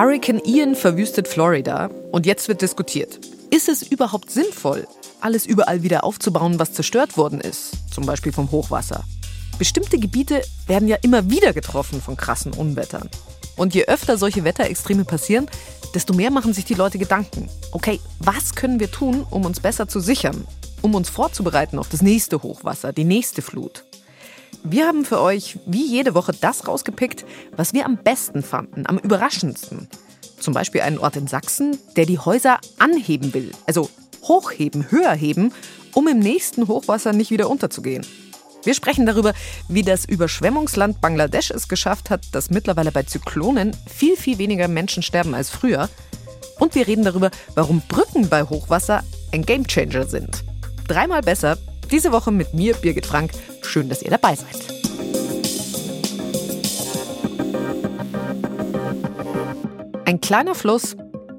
Hurricane Ian verwüstet Florida und jetzt wird diskutiert. Ist es überhaupt sinnvoll, alles überall wieder aufzubauen, was zerstört worden ist, zum Beispiel vom Hochwasser? Bestimmte Gebiete werden ja immer wieder getroffen von krassen Unwettern. Und je öfter solche Wetterextreme passieren, desto mehr machen sich die Leute Gedanken. Okay, was können wir tun, um uns besser zu sichern? Um uns vorzubereiten auf das nächste Hochwasser, die nächste Flut? Wir haben für euch wie jede Woche das rausgepickt, was wir am besten fanden, am überraschendsten. Zum Beispiel einen Ort in Sachsen, der die Häuser anheben will, also hochheben, höher heben, um im nächsten Hochwasser nicht wieder unterzugehen. Wir sprechen darüber, wie das Überschwemmungsland Bangladesch es geschafft hat, dass mittlerweile bei Zyklonen viel, viel weniger Menschen sterben als früher. Und wir reden darüber, warum Brücken bei Hochwasser ein Gamechanger sind. Dreimal besser, diese Woche mit mir, Birgit Frank. Schön, dass ihr dabei seid. Ein kleiner Fluss,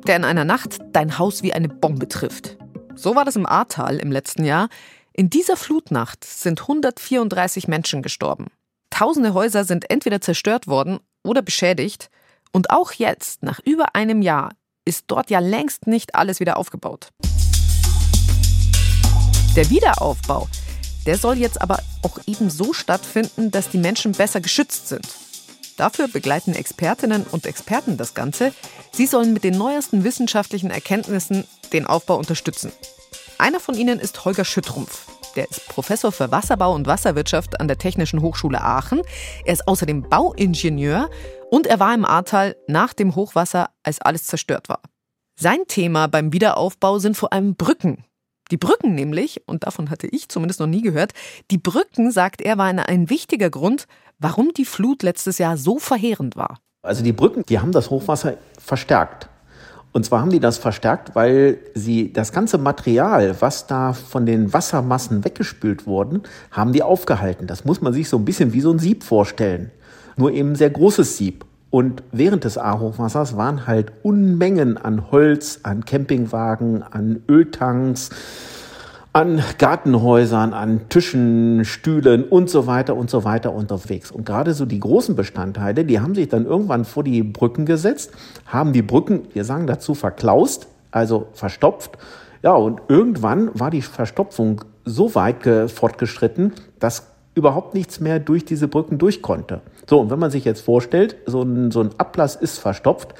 der in einer Nacht dein Haus wie eine Bombe trifft. So war das im Ahrtal im letzten Jahr. In dieser Flutnacht sind 134 Menschen gestorben. Tausende Häuser sind entweder zerstört worden oder beschädigt. Und auch jetzt, nach über einem Jahr, ist dort ja längst nicht alles wieder aufgebaut. Der Wiederaufbau, der soll jetzt aber auch eben so stattfinden, dass die Menschen besser geschützt sind. Dafür begleiten Expertinnen und Experten das Ganze. Sie sollen mit den neuesten wissenschaftlichen Erkenntnissen den Aufbau unterstützen. Einer von ihnen ist Holger Schüttrumpf. Der ist Professor für Wasserbau und Wasserwirtschaft an der Technischen Hochschule Aachen. Er ist außerdem Bauingenieur und er war im Ahrtal nach dem Hochwasser, als alles zerstört war. Sein Thema beim Wiederaufbau sind vor allem Brücken. Die Brücken nämlich, und davon hatte ich zumindest noch nie gehört, die Brücken, sagt er, waren ein wichtiger Grund, warum die Flut letztes Jahr so verheerend war. Also die Brücken, die haben das Hochwasser verstärkt. Und zwar haben die das verstärkt, weil sie das ganze Material, was da von den Wassermassen weggespült wurden, haben die aufgehalten. Das muss man sich so ein bisschen wie so ein Sieb vorstellen. Nur eben sehr großes Sieb. Und während des A-Hochwassers waren halt Unmengen an Holz, an Campingwagen, an Öltanks, an Gartenhäusern, an Tischen, Stühlen und so weiter und so weiter unterwegs. Und gerade so die großen Bestandteile, die haben sich dann irgendwann vor die Brücken gesetzt, haben die Brücken, wir sagen dazu, verklaust, also verstopft. Ja, und irgendwann war die Verstopfung so weit fortgeschritten, dass überhaupt nichts mehr durch diese Brücken durch konnte. So, und wenn man sich jetzt vorstellt, so ein, so ein Ablass ist verstopft,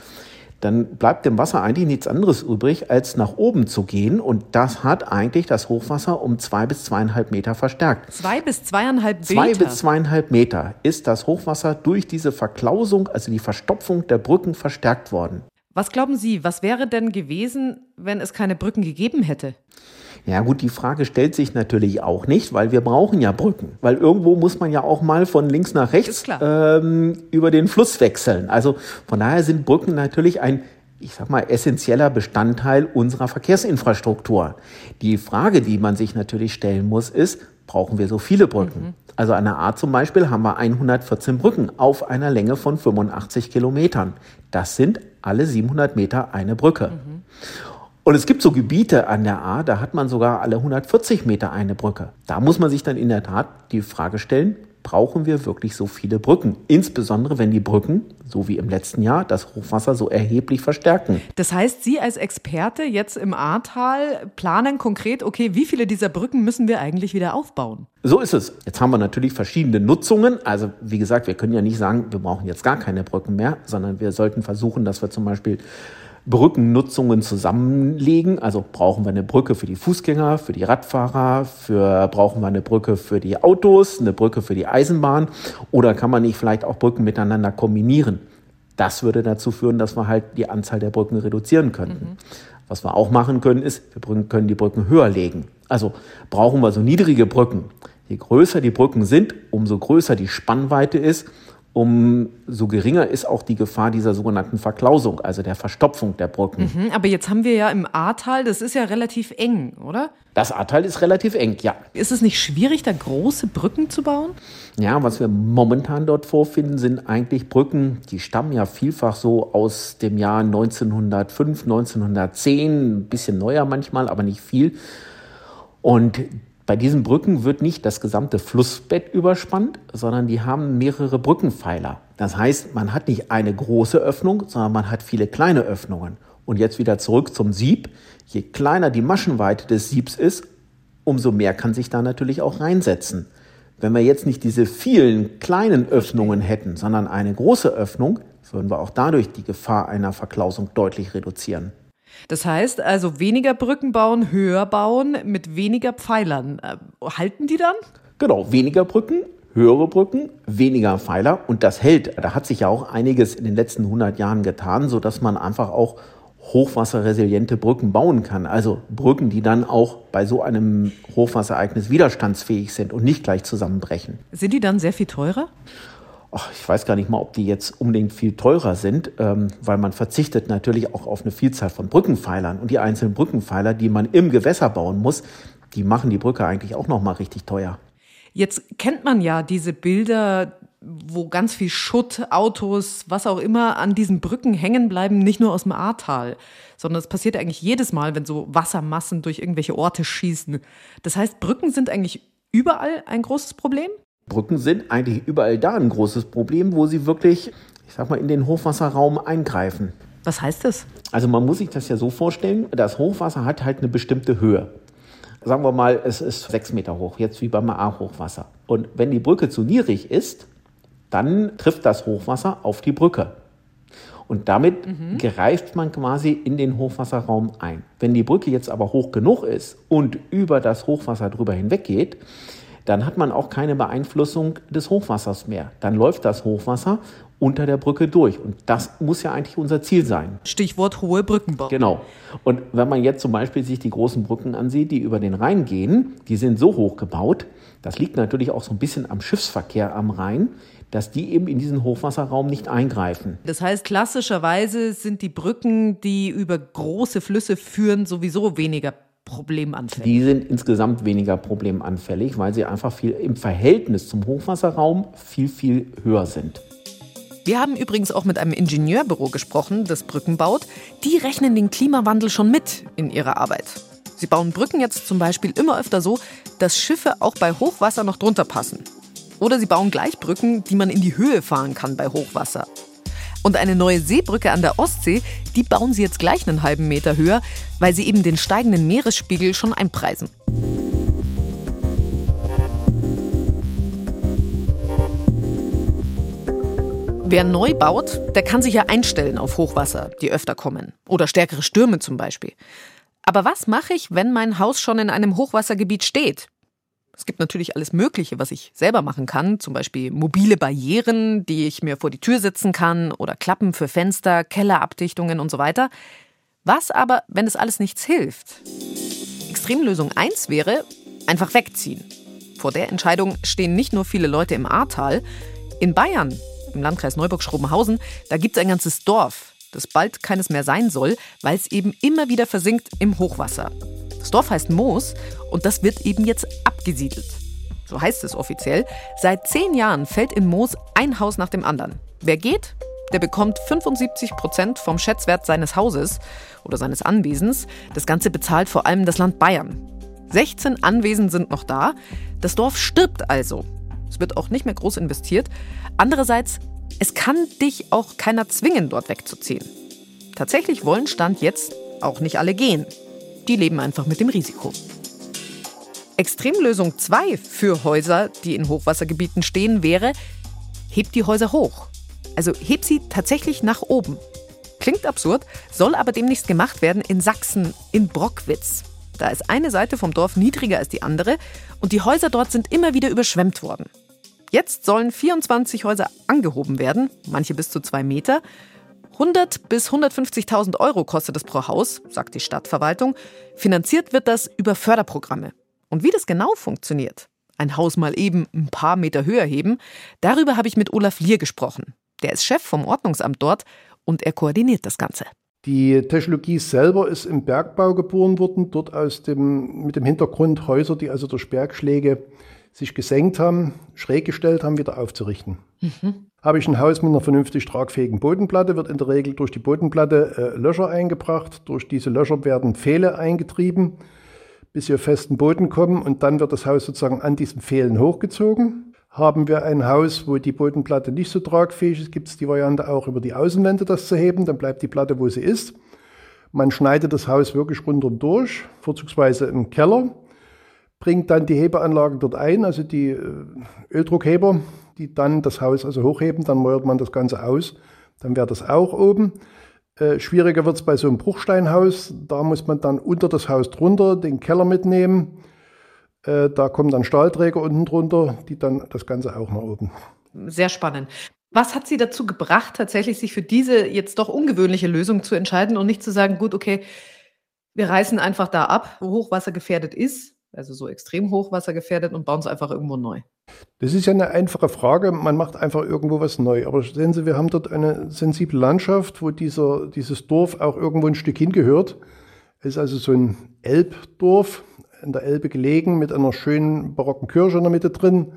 dann bleibt dem Wasser eigentlich nichts anderes übrig, als nach oben zu gehen. Und das hat eigentlich das Hochwasser um zwei bis zweieinhalb Meter verstärkt. Zwei bis zweieinhalb Meter? Zwei bis zweieinhalb Meter ist das Hochwasser durch diese Verklausung, also die Verstopfung der Brücken, verstärkt worden. Was glauben Sie, was wäre denn gewesen, wenn es keine Brücken gegeben hätte? Ja gut, die Frage stellt sich natürlich auch nicht, weil wir brauchen ja Brücken. Weil irgendwo muss man ja auch mal von links nach rechts ähm, über den Fluss wechseln. Also von daher sind Brücken natürlich ein ich sag mal, essentieller Bestandteil unserer Verkehrsinfrastruktur. Die Frage, die man sich natürlich stellen muss, ist, brauchen wir so viele Brücken? Mhm. Also an der A zum Beispiel haben wir 114 Brücken auf einer Länge von 85 Kilometern. Das sind alle 700 Meter eine Brücke. Mhm. Und es gibt so Gebiete an der A, da hat man sogar alle 140 Meter eine Brücke. Da muss man sich dann in der Tat die Frage stellen, brauchen wir wirklich so viele Brücken? Insbesondere wenn die Brücken, so wie im letzten Jahr, das Hochwasser so erheblich verstärken. Das heißt, Sie als Experte jetzt im Ahrtal planen konkret, okay, wie viele dieser Brücken müssen wir eigentlich wieder aufbauen? So ist es. Jetzt haben wir natürlich verschiedene Nutzungen. Also wie gesagt, wir können ja nicht sagen, wir brauchen jetzt gar keine Brücken mehr, sondern wir sollten versuchen, dass wir zum Beispiel Brückennutzungen zusammenlegen. Also brauchen wir eine Brücke für die Fußgänger, für die Radfahrer, für, brauchen wir eine Brücke für die Autos, eine Brücke für die Eisenbahn oder kann man nicht vielleicht auch Brücken miteinander kombinieren? Das würde dazu führen, dass wir halt die Anzahl der Brücken reduzieren könnten. Mhm. Was wir auch machen können, ist, wir können die Brücken höher legen. Also brauchen wir so niedrige Brücken. Je größer die Brücken sind, umso größer die Spannweite ist, umso geringer ist auch die Gefahr dieser sogenannten Verklausung, also der Verstopfung der Brücken. Mhm, aber jetzt haben wir ja im Ahrtal, das ist ja relativ eng, oder? Das Ahrtal ist relativ eng, ja. Ist es nicht schwierig, da große Brücken zu bauen? Ja, was wir momentan dort vorfinden, sind eigentlich Brücken, die stammen ja vielfach so aus dem Jahr 1905, 1910, ein bisschen neuer manchmal, aber nicht viel. Und Bei diesen Brücken wird nicht das gesamte Flussbett überspannt, sondern die haben mehrere Brückenpfeiler. Das heißt, man hat nicht eine große Öffnung, sondern man hat viele kleine Öffnungen. Und jetzt wieder zurück zum Sieb. Je kleiner die Maschenweite des Siebs ist, umso mehr kann sich da natürlich auch reinsetzen. Wenn wir jetzt nicht diese vielen kleinen Öffnungen hätten, sondern eine große Öffnung, würden wir auch dadurch die Gefahr einer Verklausung deutlich reduzieren. Das heißt also weniger Brücken bauen, höher bauen mit weniger Pfeilern. Äh, halten die dann? Genau, weniger Brücken, höhere Brücken, weniger Pfeiler und das hält. Da hat sich ja auch einiges in den letzten 100 Jahren getan, sodass man einfach auch hochwasserresiliente Brücken bauen kann. Also Brücken, die dann auch bei so einem Hochwasserereignis widerstandsfähig sind und nicht gleich zusammenbrechen. Sind die dann sehr viel teurer? Ach, ich weiß gar nicht mal, ob die jetzt unbedingt viel teurer sind, ähm, weil man verzichtet natürlich auch auf eine Vielzahl von Brückenpfeilern. Und die einzelnen Brückenpfeiler, die man im Gewässer bauen muss, die machen die Brücke eigentlich auch noch mal richtig teuer. Jetzt kennt man ja diese Bilder wo ganz viel Schutt, Autos, was auch immer an diesen Brücken hängen bleiben, nicht nur aus dem Ahrtal, sondern es passiert eigentlich jedes Mal, wenn so Wassermassen durch irgendwelche Orte schießen. Das heißt, Brücken sind eigentlich überall ein großes Problem? Brücken sind eigentlich überall da ein großes Problem, wo sie wirklich, ich sag mal, in den Hochwasserraum eingreifen. Was heißt das? Also man muss sich das ja so vorstellen, das Hochwasser hat halt eine bestimmte Höhe. Sagen wir mal, es ist sechs Meter hoch, jetzt wie beim A-Hochwasser. Und wenn die Brücke zu niedrig ist, dann trifft das Hochwasser auf die Brücke. Und damit mhm. greift man quasi in den Hochwasserraum ein. Wenn die Brücke jetzt aber hoch genug ist und über das Hochwasser drüber hinweg geht, dann hat man auch keine Beeinflussung des Hochwassers mehr. Dann läuft das Hochwasser unter der Brücke durch. Und das muss ja eigentlich unser Ziel sein. Stichwort hohe Brückenbau. Genau. Und wenn man jetzt zum Beispiel sich die großen Brücken ansieht, die über den Rhein gehen, die sind so hoch gebaut, das liegt natürlich auch so ein bisschen am Schiffsverkehr am Rhein, dass die eben in diesen Hochwasserraum nicht eingreifen. Das heißt, klassischerweise sind die Brücken, die über große Flüsse führen, sowieso weniger problemanfällig. Die sind insgesamt weniger problemanfällig, weil sie einfach viel im Verhältnis zum Hochwasserraum viel, viel höher sind. Wir haben übrigens auch mit einem Ingenieurbüro gesprochen, das Brücken baut. Die rechnen den Klimawandel schon mit in ihrer Arbeit. Sie bauen Brücken jetzt zum Beispiel immer öfter so, dass Schiffe auch bei Hochwasser noch drunter passen. Oder sie bauen gleich Brücken, die man in die Höhe fahren kann bei Hochwasser. Und eine neue Seebrücke an der Ostsee, die bauen sie jetzt gleich einen halben Meter höher, weil sie eben den steigenden Meeresspiegel schon einpreisen. Wer neu baut, der kann sich ja einstellen auf Hochwasser, die öfter kommen. Oder stärkere Stürme zum Beispiel. Aber was mache ich, wenn mein Haus schon in einem Hochwassergebiet steht? Es gibt natürlich alles Mögliche, was ich selber machen kann, zum Beispiel mobile Barrieren, die ich mir vor die Tür setzen kann oder Klappen für Fenster, Kellerabdichtungen und so weiter. Was aber, wenn es alles nichts hilft? Extremlösung 1 wäre einfach wegziehen. Vor der Entscheidung stehen nicht nur viele Leute im Ahrtal. In Bayern im Landkreis Neuburg-Schrobenhausen, da gibt es ein ganzes Dorf, das bald keines mehr sein soll, weil es eben immer wieder versinkt im Hochwasser. Das Dorf heißt Moos und das wird eben jetzt abgesiedelt. So heißt es offiziell. Seit zehn Jahren fällt in Moos ein Haus nach dem anderen. Wer geht, der bekommt 75 Prozent vom Schätzwert seines Hauses oder seines Anwesens. Das Ganze bezahlt vor allem das Land Bayern. 16 Anwesen sind noch da. Das Dorf stirbt also. Es wird auch nicht mehr groß investiert. Andererseits, es kann dich auch keiner zwingen, dort wegzuziehen. Tatsächlich wollen Stand jetzt auch nicht alle gehen. Die leben einfach mit dem Risiko. Extremlösung 2 für Häuser, die in Hochwassergebieten stehen, wäre, heb die Häuser hoch. Also heb sie tatsächlich nach oben. Klingt absurd, soll aber demnächst gemacht werden in Sachsen, in Brockwitz. Da ist eine Seite vom Dorf niedriger als die andere und die Häuser dort sind immer wieder überschwemmt worden. Jetzt sollen 24 Häuser angehoben werden, manche bis zu zwei Meter. 100 bis 150.000 Euro kostet es pro Haus, sagt die Stadtverwaltung. Finanziert wird das über Förderprogramme. Und wie das genau funktioniert, ein Haus mal eben ein paar Meter höher heben, darüber habe ich mit Olaf Lier gesprochen. Der ist Chef vom Ordnungsamt dort und er koordiniert das Ganze. Die Technologie selber ist im Bergbau geboren worden, dort aus dem, mit dem Hintergrund Häuser, die also durch Bergschläge sich gesenkt haben, schräg gestellt haben, wieder aufzurichten. Mhm. Habe ich ein Haus mit einer vernünftig tragfähigen Bodenplatte, wird in der Regel durch die Bodenplatte äh, Löcher eingebracht. Durch diese Löcher werden Pfähle eingetrieben. bis sie auf festen Boden kommen und dann wird das Haus sozusagen an diesen Pfählen hochgezogen. Haben wir ein Haus, wo die Bodenplatte nicht so tragfähig ist, gibt es die Variante auch über die Außenwände das zu heben, dann bleibt die Platte, wo sie ist. Man schneidet das Haus wirklich rundum durch, vorzugsweise im Keller, bringt dann die Hebeanlagen dort ein, also die äh, Öldruckheber, die dann das Haus also hochheben, dann mäuert man das Ganze aus, dann wäre das auch oben. Äh, schwieriger wird es bei so einem Bruchsteinhaus. Da muss man dann unter das Haus drunter den Keller mitnehmen. Äh, da kommen dann Stahlträger unten drunter, die dann das Ganze auch nach oben. Sehr spannend. Was hat Sie dazu gebracht, tatsächlich sich für diese jetzt doch ungewöhnliche Lösung zu entscheiden und nicht zu sagen, gut, okay, wir reißen einfach da ab, wo Hochwasser gefährdet ist, also so extrem Hochwasser gefährdet und bauen es einfach irgendwo neu? Das ist ja eine einfache Frage. Man macht einfach irgendwo was neu. Aber sehen Sie, wir haben dort eine sensible Landschaft, wo dieser, dieses Dorf auch irgendwo ein Stück hingehört. Es ist also so ein Elbdorf, in der Elbe gelegen, mit einer schönen barocken Kirche in der Mitte drin.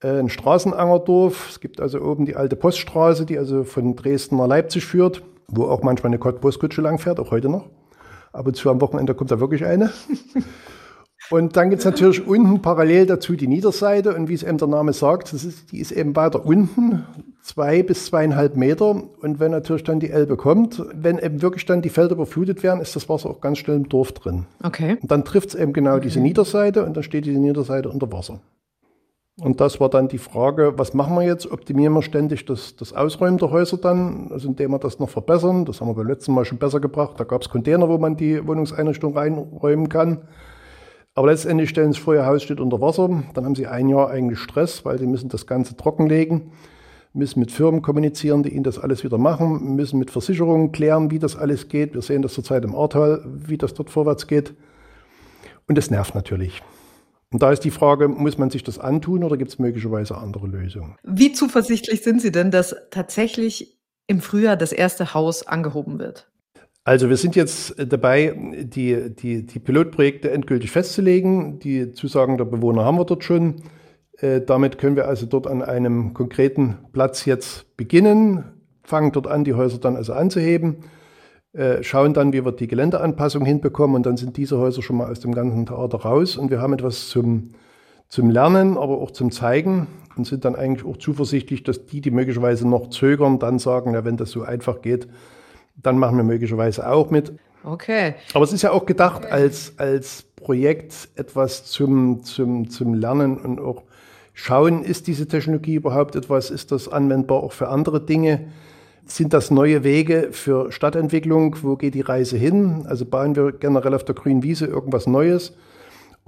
Äh, ein Straßenangerdorf. Es gibt also oben die alte Poststraße, die also von Dresden nach Leipzig führt, wo auch manchmal eine Postkutsche langfährt, auch heute noch. Ab und zu am Wochenende kommt da wirklich eine. Und dann gibt es natürlich unten parallel dazu die Niederseite und wie es eben der Name sagt, das ist, die ist eben weiter unten, zwei bis zweieinhalb Meter. Und wenn natürlich dann die Elbe kommt, wenn eben wirklich dann die Felder überflutet werden, ist das Wasser auch ganz schnell im Dorf drin. Okay. Und dann trifft es eben genau okay. diese Niederseite und dann steht diese Niederseite unter Wasser. Und das war dann die Frage, was machen wir jetzt? Optimieren wir ständig das, das Ausräumen der Häuser dann, also indem wir das noch verbessern. Das haben wir beim letzten Mal schon besser gebracht. Da gab es Container, wo man die Wohnungseinrichtung reinräumen kann. Aber letztendlich stellen sie vor, ihr Haus steht unter Wasser. Dann haben sie ein Jahr eigentlich Stress, weil sie müssen das Ganze trockenlegen, müssen mit Firmen kommunizieren, die ihnen das alles wieder machen, müssen mit Versicherungen klären, wie das alles geht. Wir sehen das zurzeit im Ahrtal, wie das dort vorwärts geht. Und das nervt natürlich. Und da ist die Frage, muss man sich das antun oder gibt es möglicherweise andere Lösungen? Wie zuversichtlich sind Sie denn, dass tatsächlich im Frühjahr das erste Haus angehoben wird? Also wir sind jetzt dabei, die, die, die Pilotprojekte endgültig festzulegen. Die Zusagen der Bewohner haben wir dort schon. Äh, damit können wir also dort an einem konkreten Platz jetzt beginnen, fangen dort an, die Häuser dann also anzuheben, äh, schauen dann, wie wir die Geländeanpassung hinbekommen und dann sind diese Häuser schon mal aus dem ganzen Theater raus und wir haben etwas zum, zum Lernen, aber auch zum Zeigen und sind dann eigentlich auch zuversichtlich, dass die, die möglicherweise noch zögern, dann sagen, ja, wenn das so einfach geht, dann machen wir möglicherweise auch mit. Okay. Aber es ist ja auch gedacht als, als Projekt etwas zum, zum, zum Lernen und auch schauen, ist diese Technologie überhaupt etwas, ist das anwendbar auch für andere Dinge? Sind das neue Wege für Stadtentwicklung? Wo geht die Reise hin? Also bauen wir generell auf der grünen Wiese irgendwas Neues?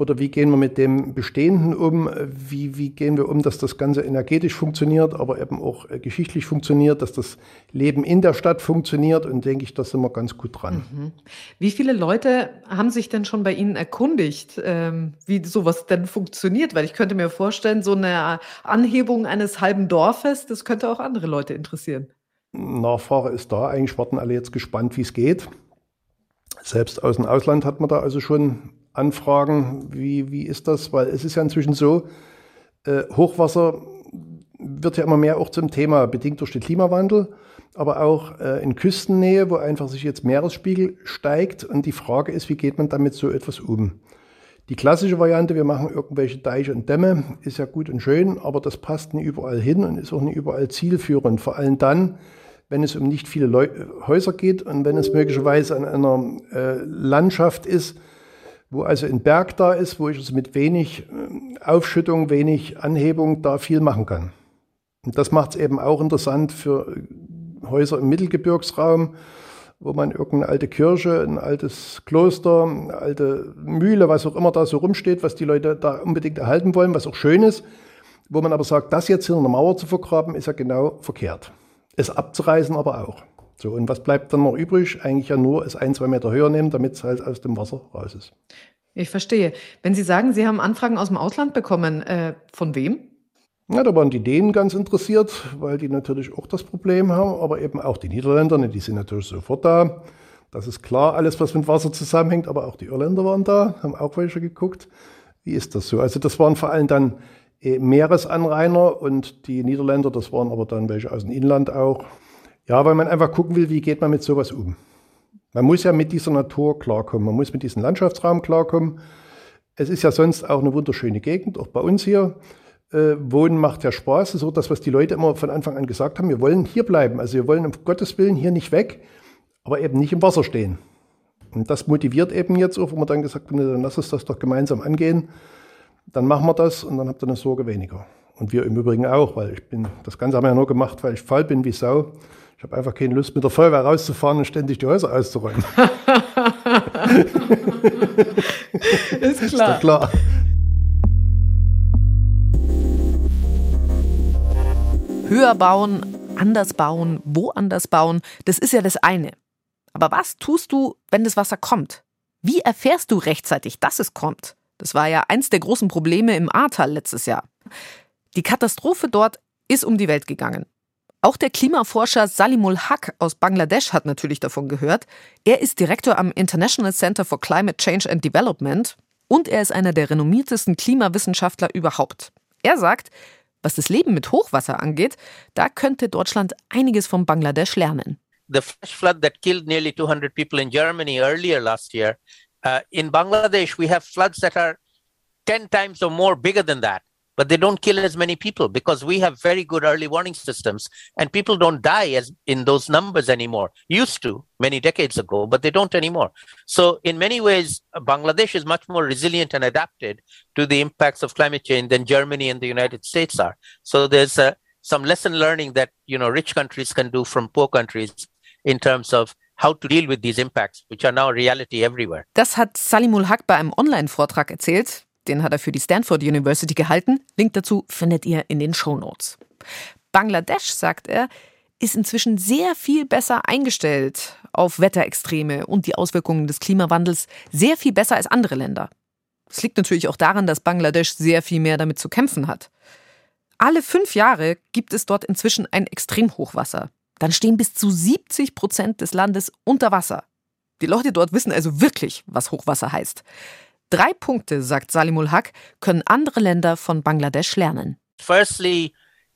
Oder wie gehen wir mit dem Bestehenden um? Wie, wie gehen wir um, dass das Ganze energetisch funktioniert, aber eben auch äh, geschichtlich funktioniert, dass das Leben in der Stadt funktioniert? Und denke ich, da sind wir ganz gut dran. Mhm. Wie viele Leute haben sich denn schon bei Ihnen erkundigt, ähm, wie sowas denn funktioniert? Weil ich könnte mir vorstellen, so eine Anhebung eines halben Dorfes, das könnte auch andere Leute interessieren. Nachfrage ist da. Eigentlich warten alle jetzt gespannt, wie es geht. Selbst aus dem Ausland hat man da also schon anfragen, wie, wie ist das? Weil es ist ja inzwischen so, äh, Hochwasser wird ja immer mehr auch zum Thema, bedingt durch den Klimawandel, aber auch äh, in Küstennähe, wo einfach sich jetzt Meeresspiegel steigt. Und die Frage ist, wie geht man damit so etwas um? Die klassische Variante, wir machen irgendwelche Deiche und Dämme, ist ja gut und schön, aber das passt nicht überall hin und ist auch nicht überall zielführend. Vor allem dann, wenn es um nicht viele Leu Häuser geht und wenn es möglicherweise an einer äh, Landschaft ist, wo also ein Berg da ist, wo ich also mit wenig äh, Aufschüttung, wenig Anhebung da viel machen kann. Und das macht es eben auch interessant für äh, Häuser im Mittelgebirgsraum, wo man irgendeine alte Kirche, ein altes Kloster, eine alte Mühle, was auch immer da so rumsteht, was die Leute da unbedingt erhalten wollen, was auch schön ist, wo man aber sagt, das jetzt hinter einer Mauer zu vergraben, ist ja genau verkehrt. Es abzureißen aber auch. So, und was bleibt dann noch übrig? Eigentlich ja nur es ein, zwei Meter höher nehmen, damit es halt aus dem Wasser raus ist. Ich verstehe. Wenn Sie sagen, Sie haben Anfragen aus dem Ausland bekommen, äh, von wem? Ja, da waren die Dänen ganz interessiert, weil die natürlich auch das Problem haben, aber eben auch die Niederländer, ne, die sind natürlich sofort da. Das ist klar, alles, was mit Wasser zusammenhängt, aber auch die Irländer waren da, haben auch welche geguckt. Wie ist das so? Also das waren vor allem dann äh, Meeresanrainer und die Niederländer, das waren aber dann welche aus dem Inland auch. Ja, weil man einfach gucken will, wie geht man mit sowas um. Man muss ja mit dieser Natur klarkommen, man muss mit diesem Landschaftsraum klarkommen. Es ist ja sonst auch eine wunderschöne Gegend, auch bei uns hier. Äh, Wohnen macht ja Spaß, so das, was die Leute immer von Anfang an gesagt haben. Wir wollen hier bleiben, also wir wollen um Gottes Willen hier nicht weg, aber eben nicht im Wasser stehen. Und das motiviert eben jetzt auch, wo wir dann gesagt haben, dann lass uns das doch gemeinsam angehen. Dann machen wir das und dann habt ihr eine Sorge weniger. Und wir im Übrigen auch, weil ich bin, das Ganze haben wir ja nur gemacht, weil ich faul bin wie Sau. Ich habe einfach keine Lust, mit der Feuerwehr rauszufahren und ständig die Häuser auszuräumen. ist klar. Ist klar. Höher bauen, anders bauen, woanders bauen, das ist ja das eine. Aber was tust du, wenn das Wasser kommt? Wie erfährst du rechtzeitig, dass es kommt? Das war ja eins der großen Probleme im Ahrtal letztes Jahr. Die Katastrophe dort ist um die Welt gegangen. Auch der Klimaforscher Salimul Haq aus Bangladesch hat natürlich davon gehört. Er ist Direktor am International Center for Climate Change and Development und er ist einer der renommiertesten Klimawissenschaftler überhaupt. Er sagt, was das Leben mit Hochwasser angeht, da könnte Deutschland einiges von Bangladesch lernen. The flash flood that killed nearly 200 people in Germany earlier last year, uh, in Bangladesh we have floods that are 10 times or more bigger than that. But they don't kill as many people because we have very good early warning systems and people don't die as in those numbers anymore used to many decades ago but they don't anymore so in many ways bangladesh is much more resilient and adapted to the impacts of climate change than germany and the united states are so there's a, some lesson learning that you know rich countries can do from poor countries in terms of how to deal with these impacts, which are now reality everywhere. Das hat Salimul Haq bei einem Online-Vortrag erzählt. Den hat er für die Stanford University gehalten. Link dazu findet ihr in den Show Notes. Bangladesch, sagt er, ist inzwischen sehr viel besser eingestellt auf Wetterextreme und die Auswirkungen des Klimawandels, sehr viel besser als andere Länder. Es liegt natürlich auch daran, dass Bangladesch sehr viel mehr damit zu kämpfen hat. Alle fünf Jahre gibt es dort inzwischen ein Extremhochwasser. Dann stehen bis zu 70 Prozent des Landes unter Wasser. Die Leute dort wissen also wirklich, was Hochwasser heißt. Drei Punkte, sagt Salimul Haq, können andere Länder von Bangladesch lernen. Firstly,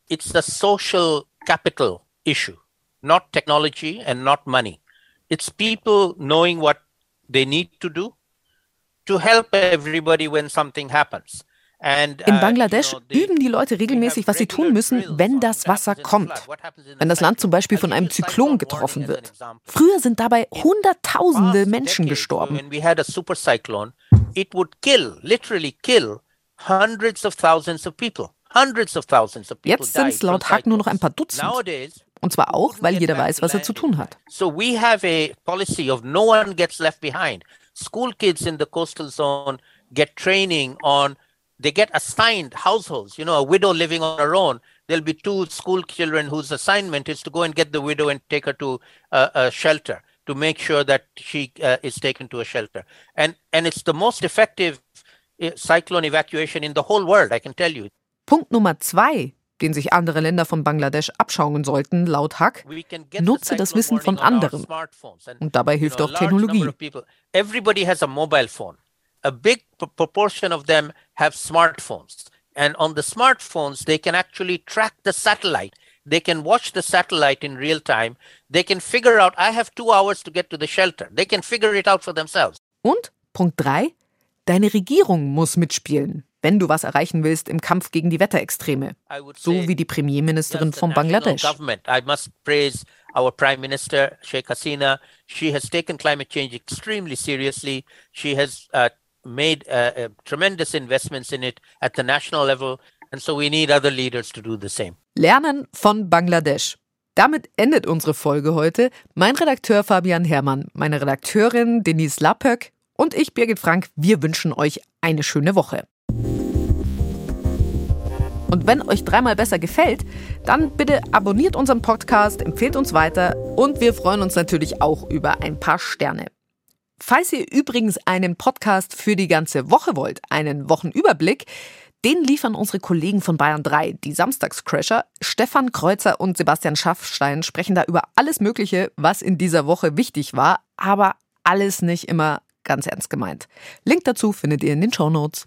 it's the social capital issue, not technology and not money. It's people knowing what they need to do to help everybody when something happens. In uh, Bangladesch üben die Leute regelmäßig, was sie tun müssen, wenn das Wasser kommt. Wenn das Land zum Beispiel von einem Zyklon getroffen wird. Früher sind dabei Hunderttausende Menschen gestorben it would kill, literally kill, hundreds of thousands of people. Hundreds of thousands of people Jetzt sind es laut Hack nur noch ein paar Dutzend. Und zwar auch, weil jeder weiß, was er zu tun hat. So we have a policy of no one gets left behind. School kids in the coastal zone get training on they get assigned households. You know, a widow living on her own. There'll be two school children whose assignment is to go and get the widow and take her to a, a shelter to make sure that she uh, is taken to a shelter. And and it's the most effective uh, cyclone evacuation in the whole world, I can tell you. Punkt Nummer zwei, den sich andere Länder von Bangladesch abschauen sollten, laut Hack, nutze das Wissen von anderen. Und dabei hilft auch Technologie. Everybody has a mobile phone. A big proportion of them have smartphones. And on the smartphones, they can actually track the satellite They can watch the satellite in real time. They can figure out, I have two hours to get to the shelter. They can figure it out for themselves. Und Punkt 3. Deine Regierung muss mitspielen, wenn du was erreichen willst im Kampf gegen die Wetterextreme. So wie die Premierministerin von Bangladesch. I must praise our Prime Minister, Sheikh Hasina. She has taken climate change extremely seriously. She has uh, made uh, uh, tremendous investments in it at the national level. And so we need other leaders to do the same. Lernen von Bangladesch. Damit endet unsere Folge heute. Mein Redakteur Fabian Herrmann, meine Redakteurin Denise Lappöck und ich, Birgit Frank, wir wünschen euch eine schöne Woche. Und wenn euch dreimal besser gefällt, dann bitte abonniert unseren Podcast, empfehlt uns weiter und wir freuen uns natürlich auch über ein paar Sterne. Falls ihr übrigens einen Podcast für die ganze Woche wollt, einen Wochenüberblick, den liefern unsere Kollegen von Bayern 3, die Samstagscrasher. Stefan Kreuzer und Sebastian Schaffstein sprechen da über alles Mögliche, was in dieser Woche wichtig war, aber alles nicht immer ganz ernst gemeint. Link dazu findet ihr in den Show Notes.